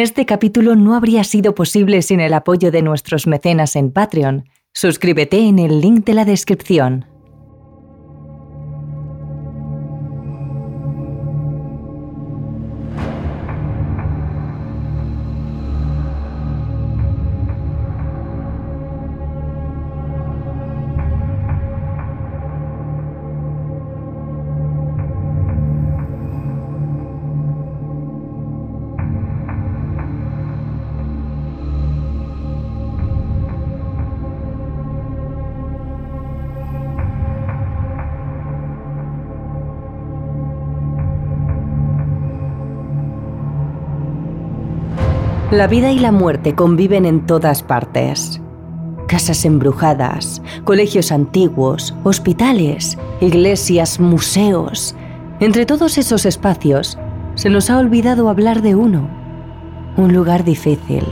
Este capítulo no habría sido posible sin el apoyo de nuestros mecenas en Patreon. Suscríbete en el link de la descripción. La vida y la muerte conviven en todas partes. Casas embrujadas, colegios antiguos, hospitales, iglesias, museos. Entre todos esos espacios, se nos ha olvidado hablar de uno. Un lugar difícil.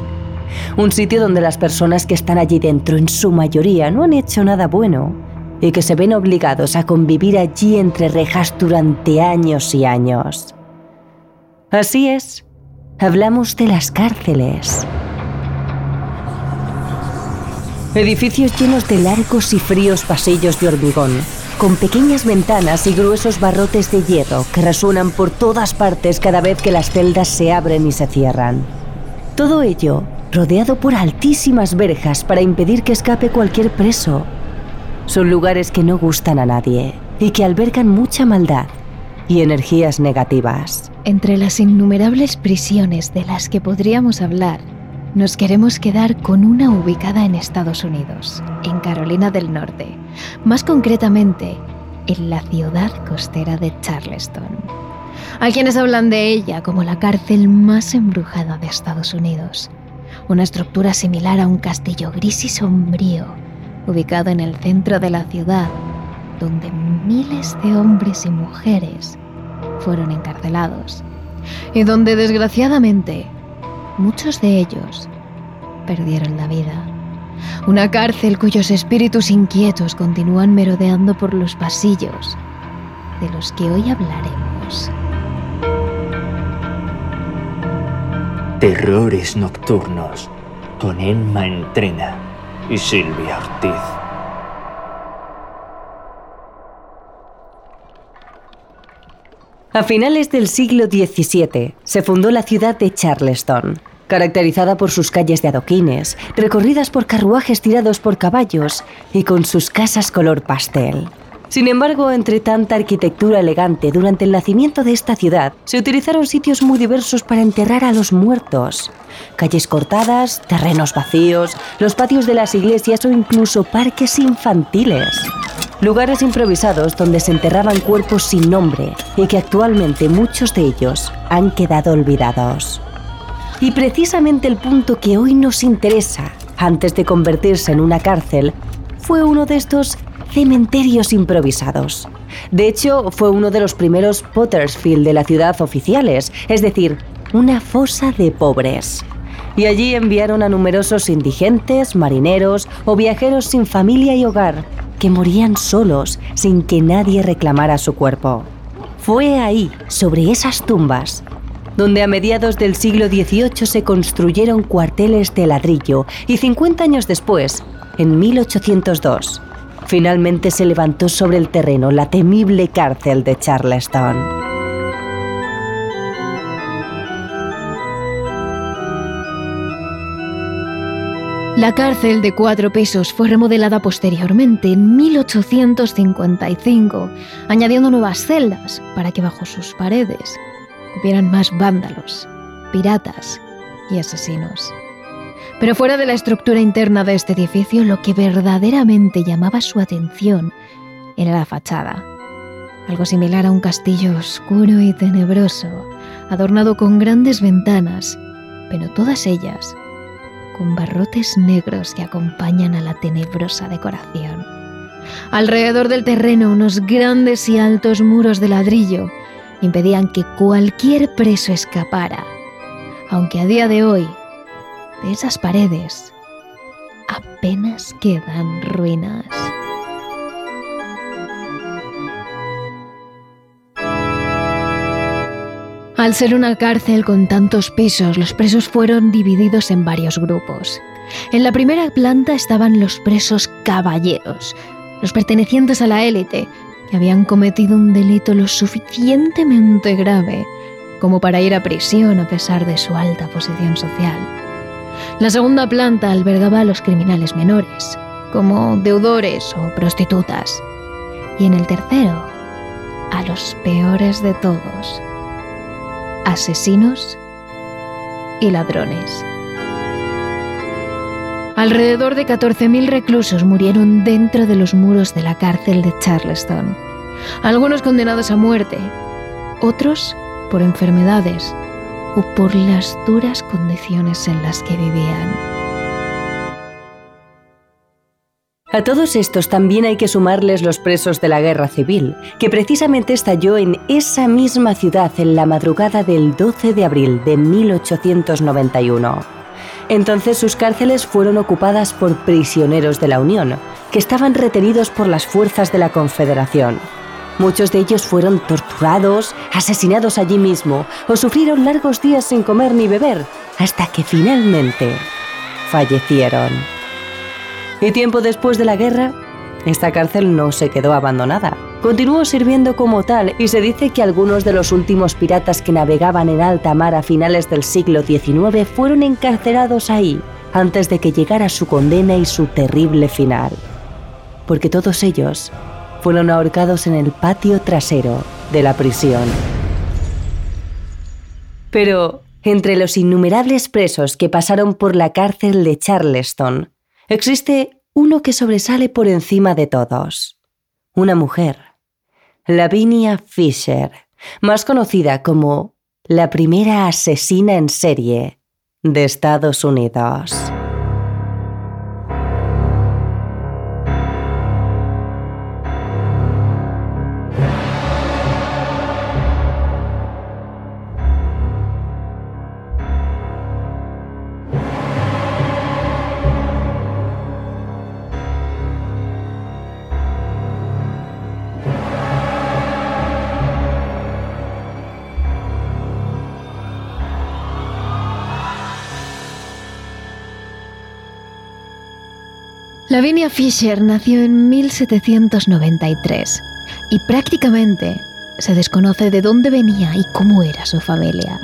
Un sitio donde las personas que están allí dentro en su mayoría no han hecho nada bueno y que se ven obligados a convivir allí entre rejas durante años y años. Así es, hablamos de las cárceles. Edificios llenos de largos y fríos pasillos de hormigón, con pequeñas ventanas y gruesos barrotes de hierro que resuenan por todas partes cada vez que las celdas se abren y se cierran. Todo ello rodeado por altísimas verjas para impedir que escape cualquier preso. Son lugares que no gustan a nadie y que albergan mucha maldad y energías negativas. Entre las innumerables prisiones de las que podríamos hablar, nos queremos quedar con una ubicada en Estados Unidos, en Carolina del Norte, más concretamente en la ciudad costera de Charleston. Hay quienes hablan de ella como la cárcel más embrujada de Estados Unidos, una estructura similar a un castillo gris y sombrío, ubicado en el centro de la ciudad, donde miles de hombres y mujeres fueron encarcelados y donde desgraciadamente muchos de ellos perdieron la vida. Una cárcel cuyos espíritus inquietos continúan merodeando por los pasillos de los que hoy hablaremos. Terrores Nocturnos con Emma Entrena y Silvia Ortiz. A finales del siglo XVII se fundó la ciudad de Charleston, caracterizada por sus calles de adoquines, recorridas por carruajes tirados por caballos y con sus casas color pastel. Sin embargo, entre tanta arquitectura elegante durante el nacimiento de esta ciudad, se utilizaron sitios muy diversos para enterrar a los muertos. Calles cortadas, terrenos vacíos, los patios de las iglesias o incluso parques infantiles lugares improvisados donde se enterraban cuerpos sin nombre y que actualmente muchos de ellos han quedado olvidados. Y precisamente el punto que hoy nos interesa, antes de convertirse en una cárcel, fue uno de estos cementerios improvisados. De hecho, fue uno de los primeros Pottersfield de la ciudad oficiales, es decir, una fosa de pobres. Y allí enviaron a numerosos indigentes, marineros o viajeros sin familia y hogar que morían solos sin que nadie reclamara su cuerpo. Fue ahí, sobre esas tumbas, donde a mediados del siglo XVIII se construyeron cuarteles de ladrillo y 50 años después, en 1802, finalmente se levantó sobre el terreno la temible cárcel de Charleston. La cárcel de cuatro pisos fue remodelada posteriormente en 1855, añadiendo nuevas celdas para que bajo sus paredes hubieran más vándalos, piratas y asesinos. Pero fuera de la estructura interna de este edificio, lo que verdaderamente llamaba su atención era la fachada. Algo similar a un castillo oscuro y tenebroso, adornado con grandes ventanas, pero todas ellas con barrotes negros que acompañan a la tenebrosa decoración. Alrededor del terreno unos grandes y altos muros de ladrillo impedían que cualquier preso escapara, aunque a día de hoy de esas paredes apenas quedan ruinas. Al ser una cárcel con tantos pisos, los presos fueron divididos en varios grupos. En la primera planta estaban los presos caballeros, los pertenecientes a la élite, que habían cometido un delito lo suficientemente grave como para ir a prisión a pesar de su alta posición social. La segunda planta albergaba a los criminales menores, como deudores o prostitutas. Y en el tercero, a los peores de todos, asesinos y ladrones. Alrededor de 14.000 reclusos murieron dentro de los muros de la cárcel de Charleston. Algunos condenados a muerte, otros por enfermedades o por las duras condiciones en las que vivían. A todos estos también hay que sumarles los presos de la guerra civil, que precisamente estalló en esa misma ciudad en la madrugada del 12 de abril de 1891. Entonces sus cárceles fueron ocupadas por prisioneros de la Unión, que estaban retenidos por las fuerzas de la Confederación. Muchos de ellos fueron torturados, asesinados allí mismo o sufrieron largos días sin comer ni beber, hasta que finalmente fallecieron. Y tiempo después de la guerra, esta cárcel no se quedó abandonada. Continuó sirviendo como tal y se dice que algunos de los últimos piratas que navegaban en alta mar a finales del siglo XIX fueron encarcelados ahí antes de que llegara su condena y su terrible final. Porque todos ellos fueron ahorcados en el patio trasero de la prisión. Pero entre los innumerables presos que pasaron por la cárcel de Charleston, existe uno que sobresale por encima de todos. Una mujer Lavinia Fisher, más conocida como la primera asesina en serie de Estados Unidos. Lavinia Fisher nació en 1793 y prácticamente se desconoce de dónde venía y cómo era su familia.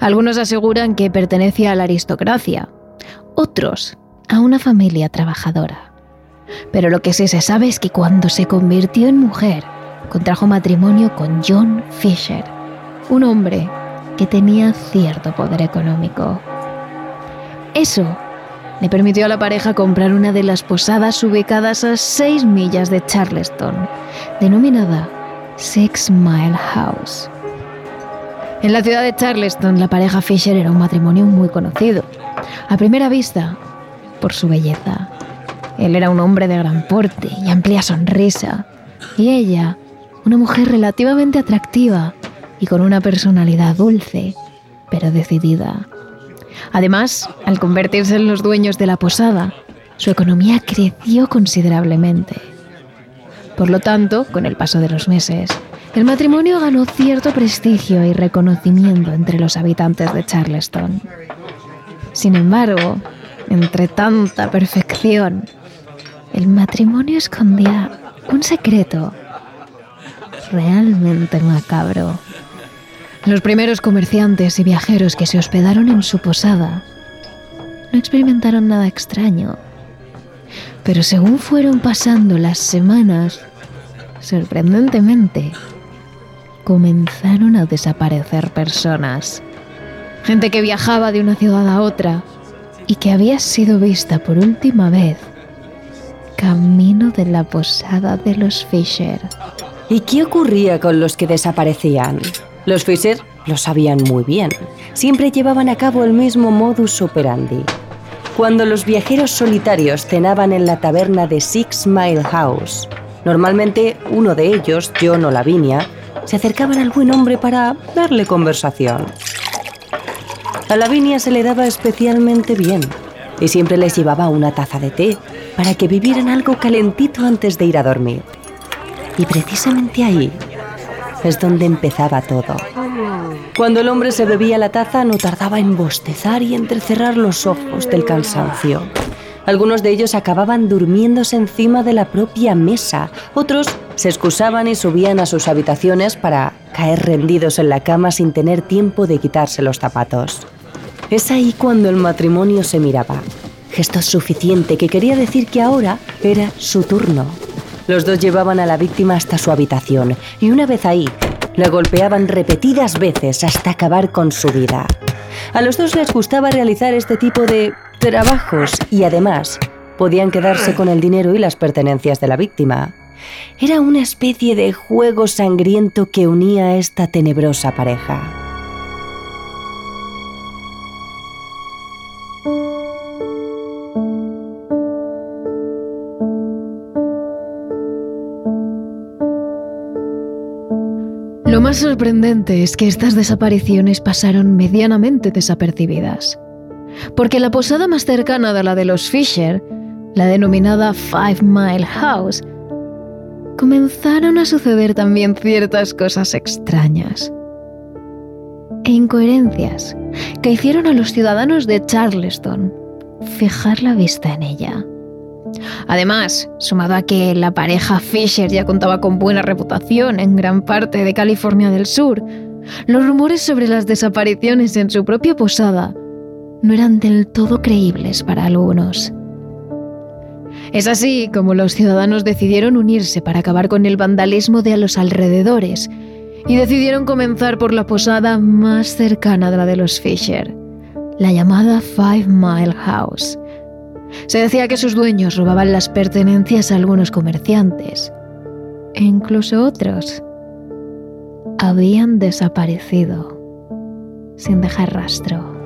Algunos aseguran que pertenecía a la aristocracia, otros a una familia trabajadora. Pero lo que sí se sabe es que cuando se convirtió en mujer, contrajo matrimonio con John Fisher, un hombre que tenía cierto poder económico. Eso le permitió a la pareja comprar una de las posadas ubicadas a 6 millas de Charleston, denominada Six Mile House. En la ciudad de Charleston, la pareja Fisher era un matrimonio muy conocido. A primera vista, por su belleza. Él era un hombre de gran porte y amplia sonrisa, y ella, una mujer relativamente atractiva y con una personalidad dulce, pero decidida. Además, al convertirse en los dueños de la posada, su economía creció considerablemente. Por lo tanto, con el paso de los meses, el matrimonio ganó cierto prestigio y reconocimiento entre los habitantes de Charleston. Sin embargo, entre tanta perfección, el matrimonio escondía un secreto realmente macabro. Los primeros comerciantes y viajeros que se hospedaron en su posada no experimentaron nada extraño. Pero según fueron pasando las semanas, sorprendentemente, comenzaron a desaparecer personas. Gente que viajaba de una ciudad a otra y que había sido vista por última vez camino de la posada de los Fisher. ¿Y qué ocurría con los que desaparecían? Los Fisher lo sabían muy bien. Siempre llevaban a cabo el mismo modus operandi. Cuando los viajeros solitarios cenaban en la taberna de Six Mile House, normalmente uno de ellos, John o Lavinia, se acercaban al buen hombre para darle conversación. A Lavinia se le daba especialmente bien y siempre les llevaba una taza de té para que vivieran algo calentito antes de ir a dormir. Y precisamente ahí es donde empezaba todo. Cuando el hombre se bebía la taza no tardaba en bostezar y entrecerrar los ojos del cansancio. Algunos de ellos acababan durmiéndose encima de la propia mesa, otros se excusaban y subían a sus habitaciones para caer rendidos en la cama sin tener tiempo de quitarse los zapatos. Es ahí cuando el matrimonio se miraba. Gesto suficiente que quería decir que ahora era su turno. Los dos llevaban a la víctima hasta su habitación y una vez ahí la golpeaban repetidas veces hasta acabar con su vida. A los dos les gustaba realizar este tipo de trabajos y además podían quedarse con el dinero y las pertenencias de la víctima. Era una especie de juego sangriento que unía a esta tenebrosa pareja. Lo más sorprendente es que estas desapariciones pasaron medianamente desapercibidas. Porque la posada más cercana de la de los Fisher, la denominada Five Mile House, comenzaron a suceder también ciertas cosas extrañas e incoherencias que hicieron a los ciudadanos de Charleston fijar la vista en ella. Además, sumado a que la pareja Fisher ya contaba con buena reputación en gran parte de California del Sur, los rumores sobre las desapariciones en su propia posada no eran del todo creíbles para algunos. Es así como los ciudadanos decidieron unirse para acabar con el vandalismo de a los alrededores y decidieron comenzar por la posada más cercana de la de los Fisher, la llamada Five Mile House. Se decía que sus dueños robaban las pertenencias a algunos comerciantes e incluso otros habían desaparecido sin dejar rastro.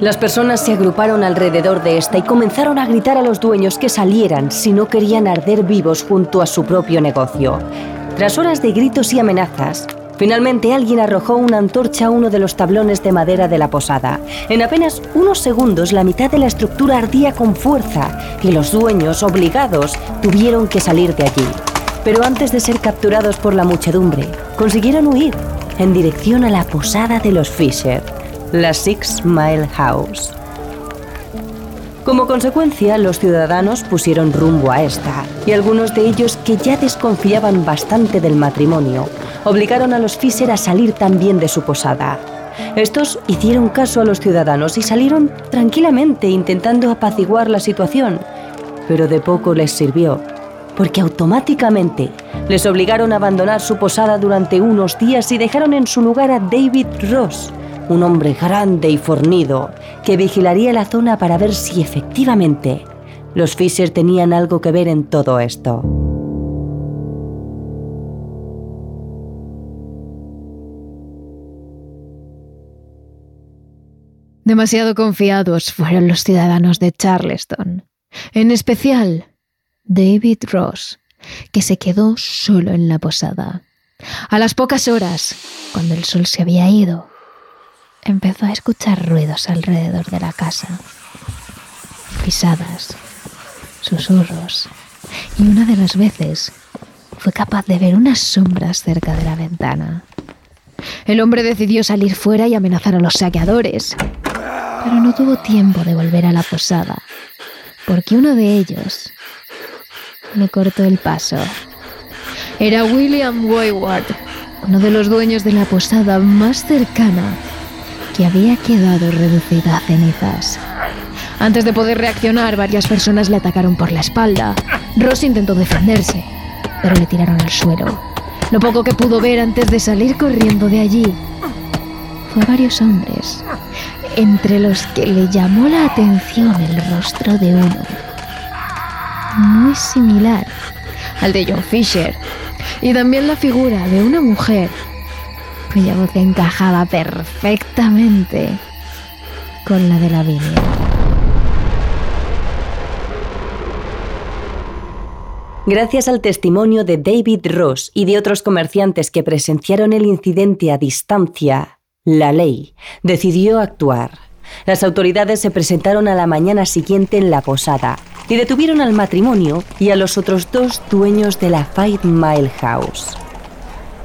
Las personas se agruparon alrededor de esta y comenzaron a gritar a los dueños que salieran si no querían arder vivos junto a su propio negocio. Tras horas de gritos y amenazas, finalmente alguien arrojó una antorcha a uno de los tablones de madera de la posada. En apenas unos segundos la mitad de la estructura ardía con fuerza y los dueños, obligados, tuvieron que salir de allí. Pero antes de ser capturados por la muchedumbre, consiguieron huir en dirección a la posada de los Fisher la Six Mile House. Como consecuencia, los ciudadanos pusieron rumbo a esta, y algunos de ellos que ya desconfiaban bastante del matrimonio, obligaron a los Fisher a salir también de su posada. Estos hicieron caso a los ciudadanos y salieron tranquilamente intentando apaciguar la situación, pero de poco les sirvió, porque automáticamente les obligaron a abandonar su posada durante unos días y dejaron en su lugar a David Ross, un hombre grande y fornido que vigilaría la zona para ver si efectivamente los Fisher tenían algo que ver en todo esto. Demasiado confiados fueron los ciudadanos de Charleston, en especial David Ross, que se quedó solo en la posada. A las pocas horas, cuando el sol se había ido, empezó a escuchar ruidos alrededor de la casa. Pisadas, susurros, y una de las veces fue capaz de ver unas sombras cerca de la ventana. El hombre decidió salir fuera y amenazar a los saqueadores, pero no tuvo tiempo de volver a la posada, porque uno de ellos le cortó el paso. Era William Wayward, uno de los dueños de la posada más cercana que había quedado reducida a cenizas. Antes de poder reaccionar, varias personas le atacaron por la espalda. Ross intentó defenderse, pero le tiraron al suelo. Lo poco que pudo ver antes de salir corriendo de allí fue varios hombres, entre los que le llamó la atención el rostro de uno, muy similar al de John Fisher, y también la figura de una mujer cuya voz encajaba perfectamente con la de la Biblia. Gracias al testimonio de David Ross y de otros comerciantes que presenciaron el incidente a distancia, la ley decidió actuar. Las autoridades se presentaron a la mañana siguiente en la posada y detuvieron al matrimonio y a los otros dos dueños de la Five Mile House.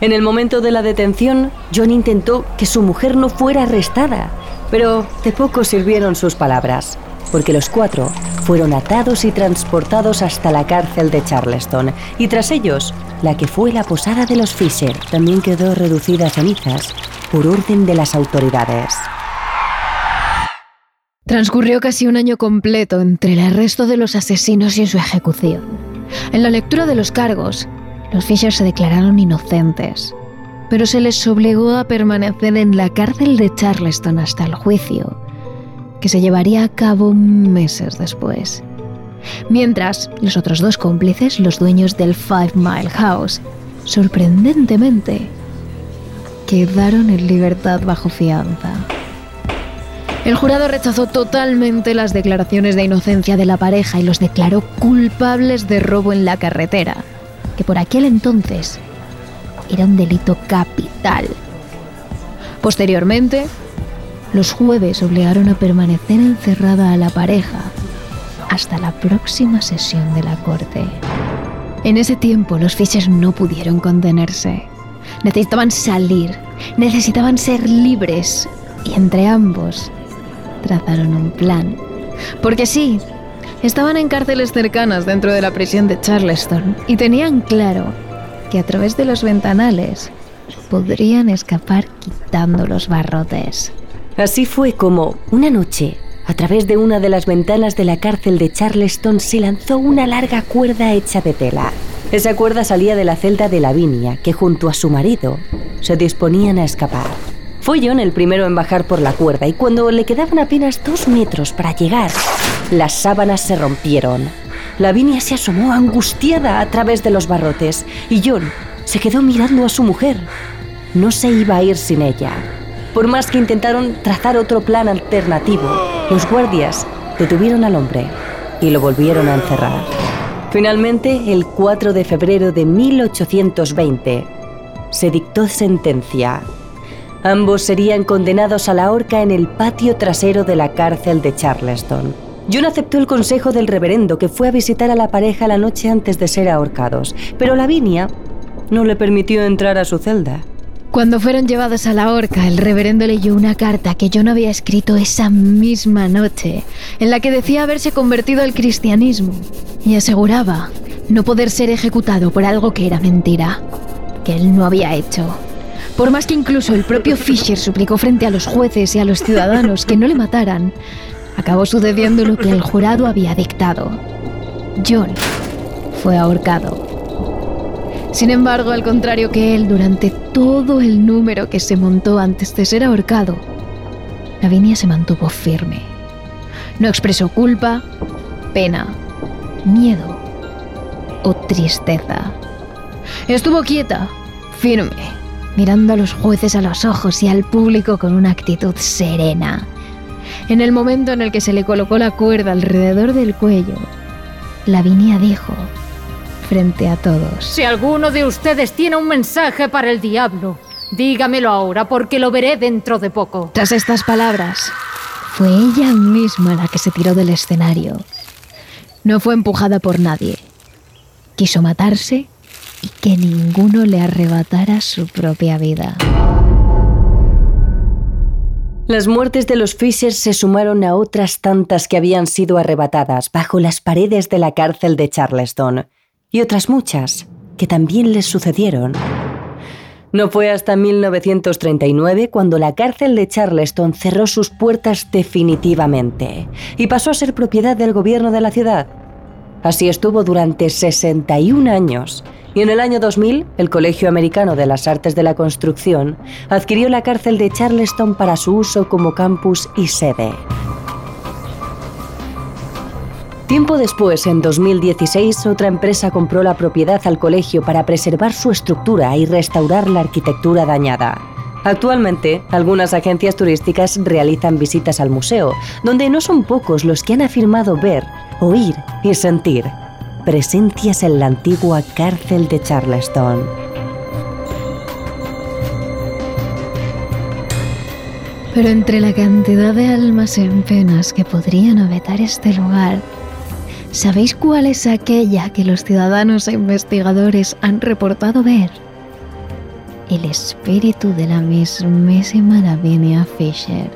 En el momento de la detención, John intentó que su mujer no fuera arrestada, pero de poco sirvieron sus palabras, porque los cuatro fueron atados y transportados hasta la cárcel de Charleston, y tras ellos, la que fue la posada de los Fisher también quedó reducida a cenizas por orden de las autoridades. Transcurrió casi un año completo entre el arresto de los asesinos y su ejecución. En la lectura de los cargos, los Fisher se declararon inocentes, pero se les obligó a permanecer en la cárcel de Charleston hasta el juicio, que se llevaría a cabo meses después. Mientras, los otros dos cómplices, los dueños del Five Mile House, sorprendentemente, quedaron en libertad bajo fianza. El jurado rechazó totalmente las declaraciones de inocencia de la pareja y los declaró culpables de robo en la carretera, que por aquel entonces era un delito capital. Posteriormente, los jueves obligaron a permanecer encerrada a la pareja hasta la próxima sesión de la corte. En ese tiempo los Fisher no pudieron contenerse. Necesitaban salir, necesitaban ser libres y entre ambos trazaron un plan. Porque sí, estaban en cárceles cercanas dentro de la prisión de Charleston y tenían claro que a través de los ventanales podrían escapar quitando los barrotes. Así fue como, una noche, a través de una de las ventanas de la cárcel de Charleston se lanzó una larga cuerda hecha de tela. Esa cuerda salía de la celda de Lavinia, que junto a su marido se disponían a escapar. Fue John el primero en bajar por la cuerda y cuando le quedaban apenas dos metros para llegar, las sábanas se rompieron. Lavinia se asomó angustiada a través de los barrotes y John se quedó mirando a su mujer. No se iba a ir sin ella. Por más que intentaron trazar otro plan alternativo, los guardias detuvieron al hombre y lo volvieron a encerrar. Finalmente, el 4 de febrero de 1820, se dictó sentencia Ambos serían condenados a la horca en el patio trasero de la cárcel de Charleston. John aceptó el consejo del reverendo que fue a visitar a la pareja la noche antes de ser ahorcados, pero Lavinia no le permitió entrar a su celda. Cuando fueron llevados a la horca, el reverendo leyó una carta que John había escrito esa misma noche, en la que decía haberse convertido al cristianismo y aseguraba no poder ser ejecutado por algo que era mentira, que él no había hecho. Por más que incluso el propio Fisher suplicó frente a los jueces y a los ciudadanos que no le mataran, acabó sucediendo lo que el jurado había dictado. John fue ahorcado. Sin embargo, al contrario que él, durante todo el número que se montó antes de ser ahorcado, Lavinia se mantuvo firme. No expresó culpa, pena, miedo o tristeza. Estuvo quieta, firme mirando a los jueces a los ojos y al público con una actitud serena. En el momento en el que se le colocó la cuerda alrededor del cuello, Lavinia dijo, frente a todos, Si alguno de ustedes tiene un mensaje para el diablo, dígamelo ahora porque lo veré dentro de poco. Tras estas palabras, fue ella misma la que se tiró del escenario. No fue empujada por nadie. Quiso matarse y que ninguno le arrebatara su propia vida. Las muertes de los Fisher se sumaron a otras tantas que habían sido arrebatadas bajo las paredes de la cárcel de Charleston, y otras muchas que también les sucedieron. No fue hasta 1939 cuando la cárcel de Charleston cerró sus puertas definitivamente y pasó a ser propiedad del gobierno de la ciudad. Así estuvo durante 61 años y en el año 2000 el Colegio Americano de las Artes de la Construcción adquirió la cárcel de Charleston para su uso como campus y sede. Tiempo después, en 2016, otra empresa compró la propiedad al colegio para preservar su estructura y restaurar la arquitectura dañada. Actualmente, algunas agencias turísticas realizan visitas al museo, donde no son pocos los que han afirmado ver, oír y sentir presencias en la antigua cárcel de Charleston. Pero entre la cantidad de almas en penas que podrían habitar este lugar, ¿sabéis cuál es aquella que los ciudadanos e investigadores han reportado ver? el espíritu de la mismísima Lavinia Fisher.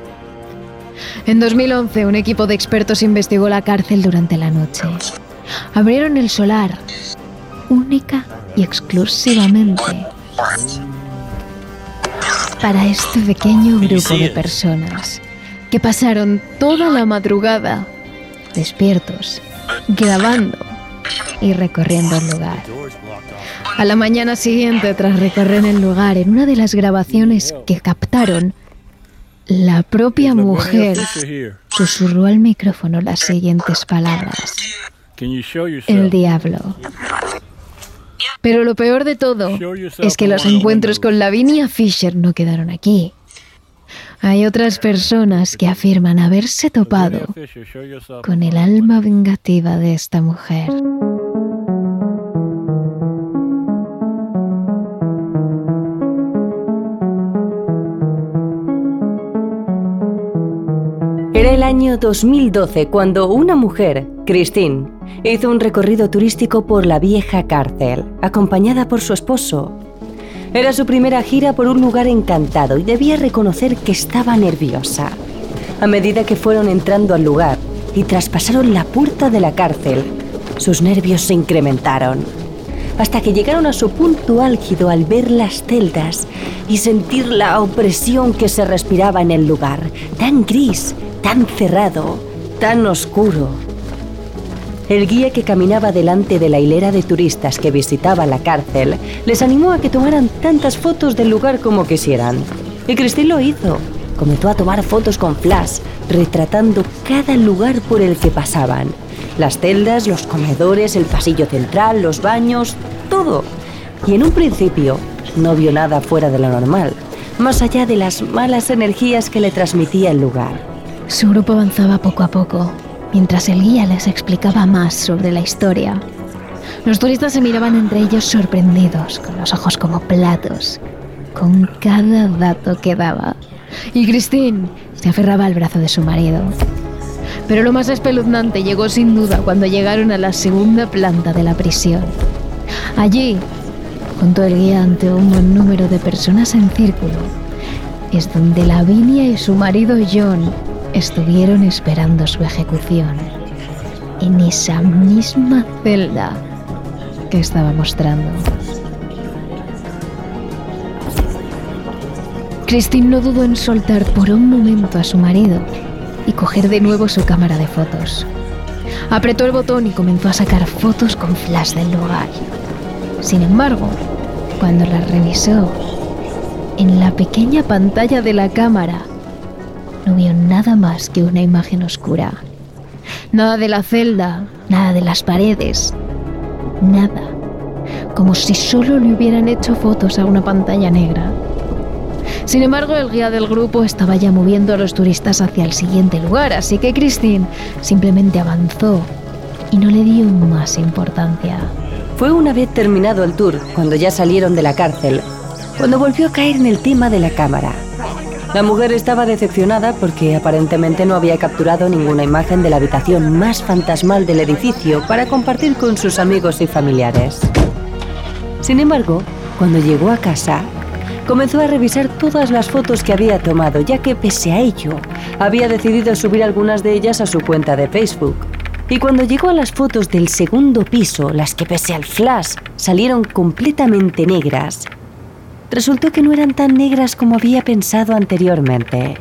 En 2011, un equipo de expertos investigó la cárcel durante la noche. Abrieron el solar, única y exclusivamente para este pequeño grupo de personas que pasaron toda la madrugada despiertos, grabando y recorriendo el lugar. A la mañana siguiente, tras recorrer el lugar, en una de las grabaciones que captaron, la propia mujer susurró al micrófono las siguientes palabras. El diablo. Pero lo peor de todo es que los encuentros con Lavinia Fisher no quedaron aquí. Hay otras personas que afirman haberse topado con el alma vengativa de esta mujer. Era el año 2012 cuando una mujer, Christine, hizo un recorrido turístico por la vieja cárcel, acompañada por su esposo. Era su primera gira por un lugar encantado y debía reconocer que estaba nerviosa. A medida que fueron entrando al lugar y traspasaron la puerta de la cárcel, sus nervios se incrementaron, hasta que llegaron a su punto álgido al ver las celdas y sentir la opresión que se respiraba en el lugar, tan gris tan cerrado, tan oscuro. El guía que caminaba delante de la hilera de turistas que visitaba la cárcel les animó a que tomaran tantas fotos del lugar como quisieran. Y Christine lo hizo. Comenzó a tomar fotos con flash, retratando cada lugar por el que pasaban. Las celdas, los comedores, el pasillo central, los baños, todo. Y en un principio no vio nada fuera de lo normal, más allá de las malas energías que le transmitía el lugar. Su grupo avanzaba poco a poco, mientras el guía les explicaba más sobre la historia. Los turistas se miraban entre ellos sorprendidos, con los ojos como platos, con cada dato que daba. Y Christine se aferraba al brazo de su marido. Pero lo más espeluznante llegó sin duda cuando llegaron a la segunda planta de la prisión. Allí, junto el guía ante un buen número de personas en círculo, es donde Lavinia y su marido John estuvieron esperando su ejecución en esa misma celda que estaba mostrando. Christine no dudó en soltar por un momento a su marido y coger de nuevo su cámara de fotos. Apretó el botón y comenzó a sacar fotos con flash del lugar. Sin embargo, cuando las revisó, en la pequeña pantalla de la cámara no vio nada más que una imagen oscura. Nada de la celda, nada de las paredes, nada. Como si solo le hubieran hecho fotos a una pantalla negra. Sin embargo, el guía del grupo estaba ya moviendo a los turistas hacia el siguiente lugar, así que Christine simplemente avanzó y no le dio más importancia. Fue una vez terminado el tour, cuando ya salieron de la cárcel, cuando volvió a caer en el tema de la cámara. La mujer estaba decepcionada porque aparentemente no había capturado ninguna imagen de la habitación más fantasmal del edificio para compartir con sus amigos y familiares. Sin embargo, cuando llegó a casa, comenzó a revisar todas las fotos que había tomado, ya que pese a ello, había decidido subir algunas de ellas a su cuenta de Facebook. Y cuando llegó a las fotos del segundo piso, las que pese al flash salieron completamente negras, resultó que no eran tan negras como había pensado anteriormente.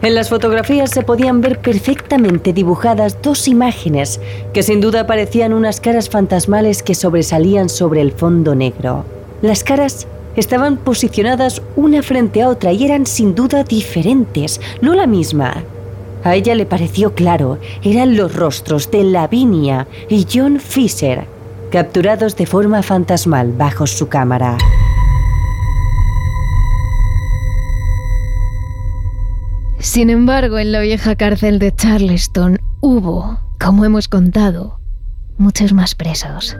En las fotografías se podían ver perfectamente dibujadas dos imágenes que sin duda parecían unas caras fantasmales que sobresalían sobre el fondo negro. Las caras estaban posicionadas una frente a otra y eran sin duda diferentes, no la misma. A ella le pareció claro, eran los rostros de Lavinia y John Fisher, capturados de forma fantasmal bajo su cámara. Sin embargo, en la vieja cárcel de Charleston hubo, como hemos contado, muchos más presos.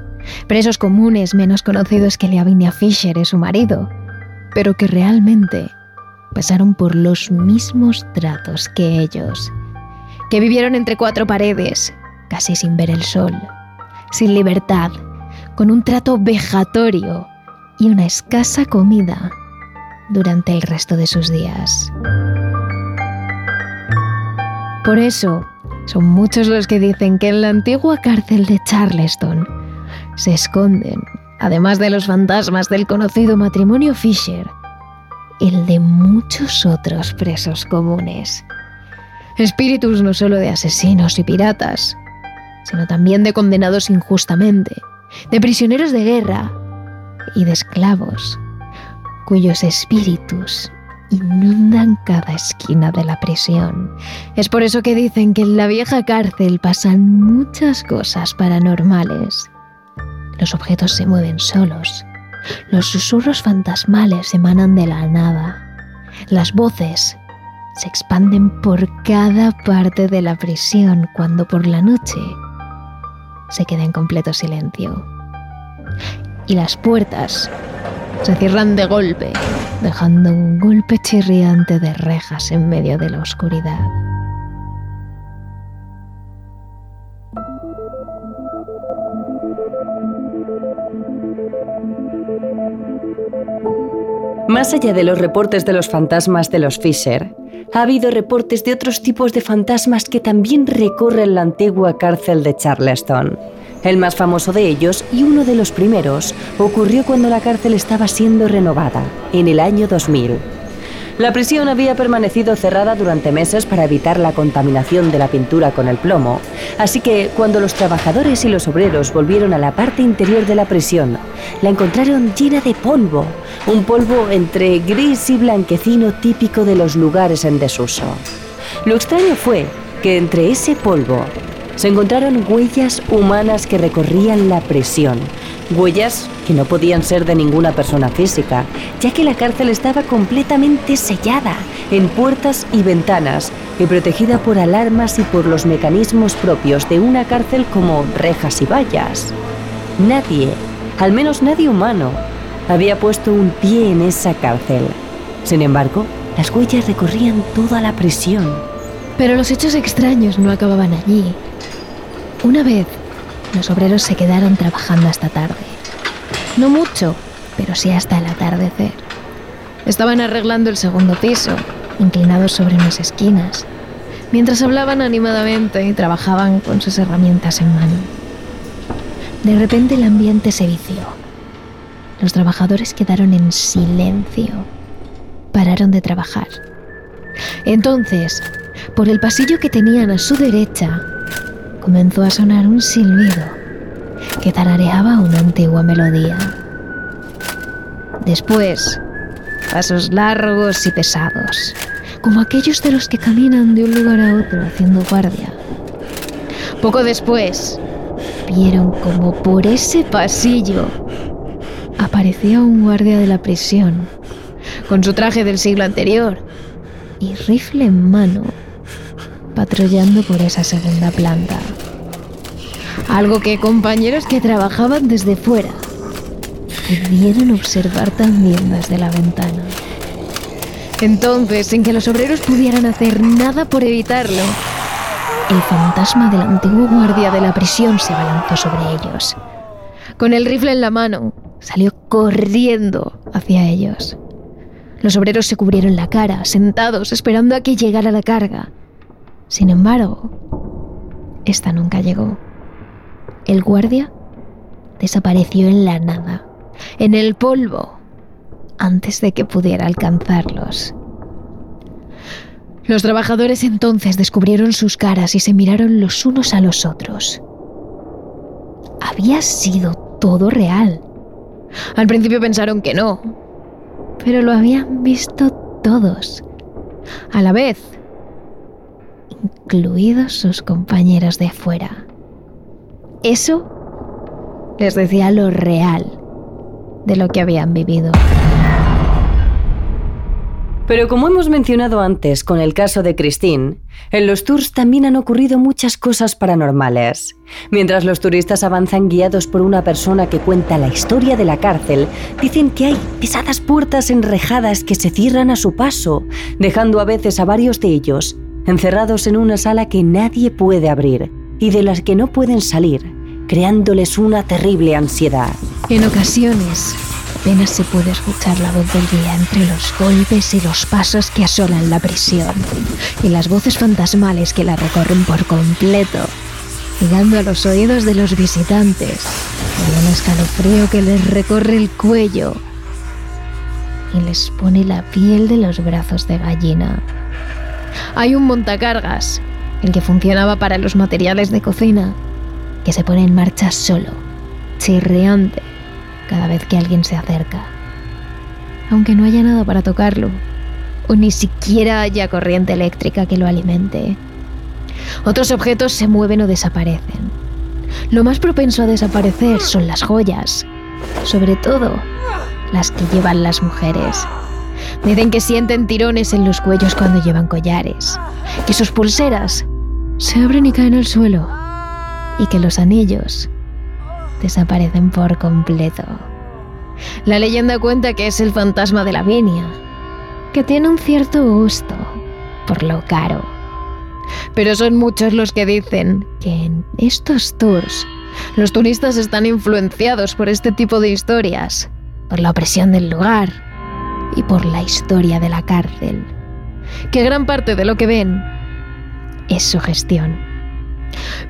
Presos comunes menos conocidos que Lavinia Fisher y su marido, pero que realmente pasaron por los mismos tratos que ellos. Que vivieron entre cuatro paredes, casi sin ver el sol, sin libertad, con un trato vejatorio y una escasa comida durante el resto de sus días. Por eso, son muchos los que dicen que en la antigua cárcel de Charleston se esconden, además de los fantasmas del conocido matrimonio Fisher, el de muchos otros presos comunes. Espíritus no solo de asesinos y piratas, sino también de condenados injustamente, de prisioneros de guerra y de esclavos, cuyos espíritus inundan cada esquina de la prisión. Es por eso que dicen que en la vieja cárcel pasan muchas cosas paranormales. Los objetos se mueven solos. Los susurros fantasmales emanan de la nada. Las voces se expanden por cada parte de la prisión cuando por la noche se queda en completo silencio. Y las puertas se cierran de golpe, dejando un golpe chirriante de rejas en medio de la oscuridad. Más allá de los reportes de los fantasmas de los Fisher, ha habido reportes de otros tipos de fantasmas que también recorren la antigua cárcel de Charleston. El más famoso de ellos, y uno de los primeros, ocurrió cuando la cárcel estaba siendo renovada, en el año 2000. La prisión había permanecido cerrada durante meses para evitar la contaminación de la pintura con el plomo, así que cuando los trabajadores y los obreros volvieron a la parte interior de la prisión, la encontraron llena de polvo, un polvo entre gris y blanquecino típico de los lugares en desuso. Lo extraño fue que entre ese polvo se encontraron huellas humanas que recorrían la prisión. Huellas que no podían ser de ninguna persona física, ya que la cárcel estaba completamente sellada en puertas y ventanas y protegida por alarmas y por los mecanismos propios de una cárcel como rejas y vallas. Nadie, al menos nadie humano, había puesto un pie en esa cárcel. Sin embargo, las huellas recorrían toda la prisión. Pero los hechos extraños no acababan allí. Una vez, los obreros se quedaron trabajando hasta tarde. No mucho, pero sí hasta el atardecer. Estaban arreglando el segundo piso, inclinados sobre unas esquinas, mientras hablaban animadamente y trabajaban con sus herramientas en mano. De repente el ambiente se vició. Los trabajadores quedaron en silencio. Pararon de trabajar. Entonces, por el pasillo que tenían a su derecha, comenzó a sonar un silbido que tarareaba una antigua melodía. Después, pasos largos y pesados, como aquellos de los que caminan de un lugar a otro haciendo guardia. Poco después, vieron como por ese pasillo aparecía un guardia de la prisión, con su traje del siglo anterior y rifle en mano, patrullando por esa segunda planta algo que compañeros que trabajaban desde fuera pudieron observar también desde la ventana. Entonces, sin que los obreros pudieran hacer nada por evitarlo, el fantasma del antiguo guardia de la prisión se abalanzó sobre ellos. Con el rifle en la mano, salió corriendo hacia ellos. Los obreros se cubrieron la cara, sentados, esperando a que llegara la carga. Sin embargo, esta nunca llegó. El guardia desapareció en la nada, en el polvo, antes de que pudiera alcanzarlos. Los trabajadores entonces descubrieron sus caras y se miraron los unos a los otros. Había sido todo real. Al principio pensaron que no, pero lo habían visto todos, a la vez, incluidos sus compañeros de fuera. Eso les decía lo real de lo que habían vivido. Pero como hemos mencionado antes con el caso de Christine, en los tours también han ocurrido muchas cosas paranormales. Mientras los turistas avanzan guiados por una persona que cuenta la historia de la cárcel, dicen que hay pesadas puertas enrejadas que se cierran a su paso, dejando a veces a varios de ellos encerrados en una sala que nadie puede abrir y de las que no pueden salir, creándoles una terrible ansiedad. En ocasiones, apenas se puede escuchar la voz del día entre los golpes y los pasos que asolan la prisión y las voces fantasmales que la recorren por completo, llegando a los oídos de los visitantes con un escalofrío que les recorre el cuello y les pone la piel de los brazos de gallina. Hay un montacargas, el que funcionaba para los materiales de cocina, que se pone en marcha solo, chirriante, cada vez que alguien se acerca. Aunque no haya nada para tocarlo, o ni siquiera haya corriente eléctrica que lo alimente. Otros objetos se mueven o desaparecen. Lo más propenso a desaparecer son las joyas, sobre todo las que llevan las mujeres. Dicen que sienten tirones en los cuellos cuando llevan collares, que sus pulseras se abren y caen al suelo, y que los anillos desaparecen por completo. La leyenda cuenta que es el fantasma de la venia, que tiene un cierto gusto por lo caro. Pero son muchos los que dicen que en estos tours los turistas están influenciados por este tipo de historias, por la opresión del lugar y por la historia de la cárcel, que gran parte de lo que ven es su gestión.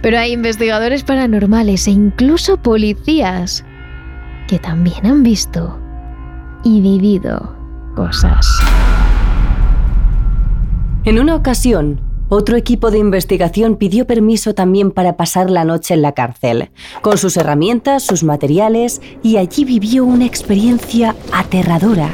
Pero hay investigadores paranormales e incluso policías que también han visto y vivido cosas. En una ocasión, otro equipo de investigación pidió permiso también para pasar la noche en la cárcel, con sus herramientas, sus materiales, y allí vivió una experiencia aterradora.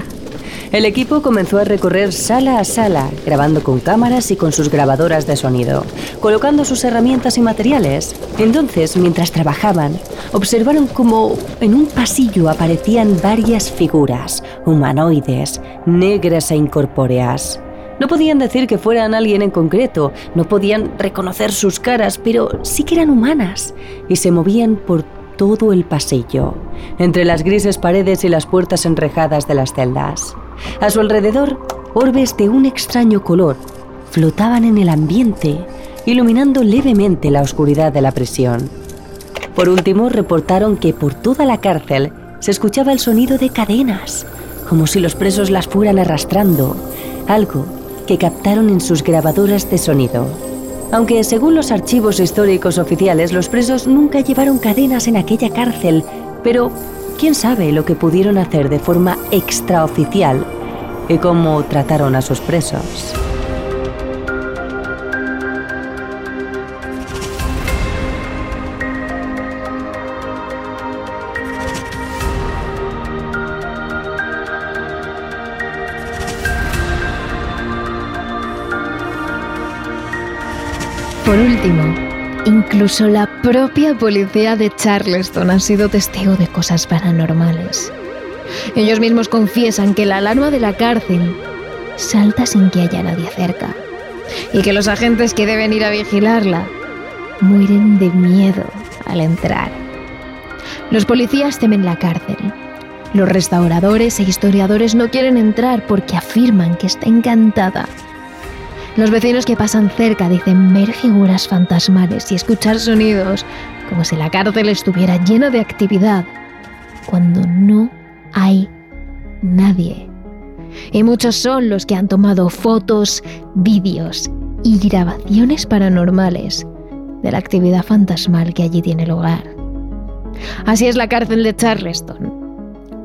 El equipo comenzó a recorrer sala a sala, grabando con cámaras y con sus grabadoras de sonido, colocando sus herramientas y materiales. Entonces, mientras trabajaban, observaron cómo en un pasillo aparecían varias figuras, humanoides, negras e incorpóreas. No podían decir que fueran alguien en concreto, no podían reconocer sus caras, pero sí que eran humanas y se movían por todo el pasillo, entre las grises paredes y las puertas enrejadas de las celdas. A su alrededor, orbes de un extraño color flotaban en el ambiente, iluminando levemente la oscuridad de la prisión. Por último, reportaron que por toda la cárcel se escuchaba el sonido de cadenas, como si los presos las fueran arrastrando, algo que captaron en sus grabadoras de sonido. Aunque según los archivos históricos oficiales los presos nunca llevaron cadenas en aquella cárcel, pero quién sabe lo que pudieron hacer de forma extraoficial y cómo trataron a sus presos. Por último, incluso la propia policía de Charleston ha sido testigo de cosas paranormales. Ellos mismos confiesan que la alarma de la cárcel salta sin que haya nadie cerca y que los agentes que deben ir a vigilarla mueren de miedo al entrar. Los policías temen la cárcel. Los restauradores e historiadores no quieren entrar porque afirman que está encantada los vecinos que pasan cerca dicen ver figuras fantasmales y escuchar sonidos como si la cárcel estuviera llena de actividad, cuando no hay nadie. Y muchos son los que han tomado fotos, vídeos y grabaciones paranormales de la actividad fantasmal que allí tiene lugar. Así es la cárcel de Charleston,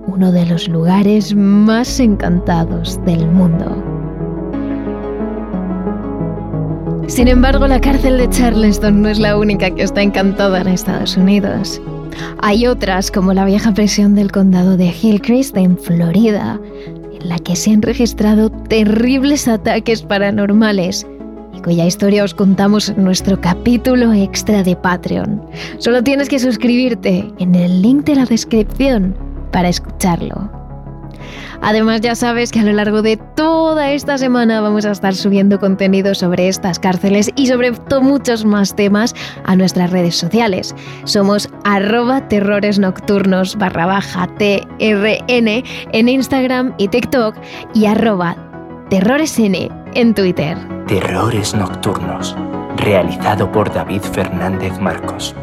uno de los lugares más encantados del mundo. Sin embargo, la cárcel de Charleston no es la única que está encantada en Estados Unidos. Hay otras, como la vieja prisión del condado de Hillcrest en Florida, en la que se han registrado terribles ataques paranormales y cuya historia os contamos en nuestro capítulo extra de Patreon. Solo tienes que suscribirte en el link de la descripción para escucharlo. Además ya sabes que a lo largo de toda esta semana vamos a estar subiendo contenido sobre estas cárceles y sobre muchos más temas a nuestras redes sociales. Somos arroba terrores nocturnos barra baja TRN en Instagram y TikTok y arroba terroresn en Twitter. Terrores Nocturnos, realizado por David Fernández Marcos.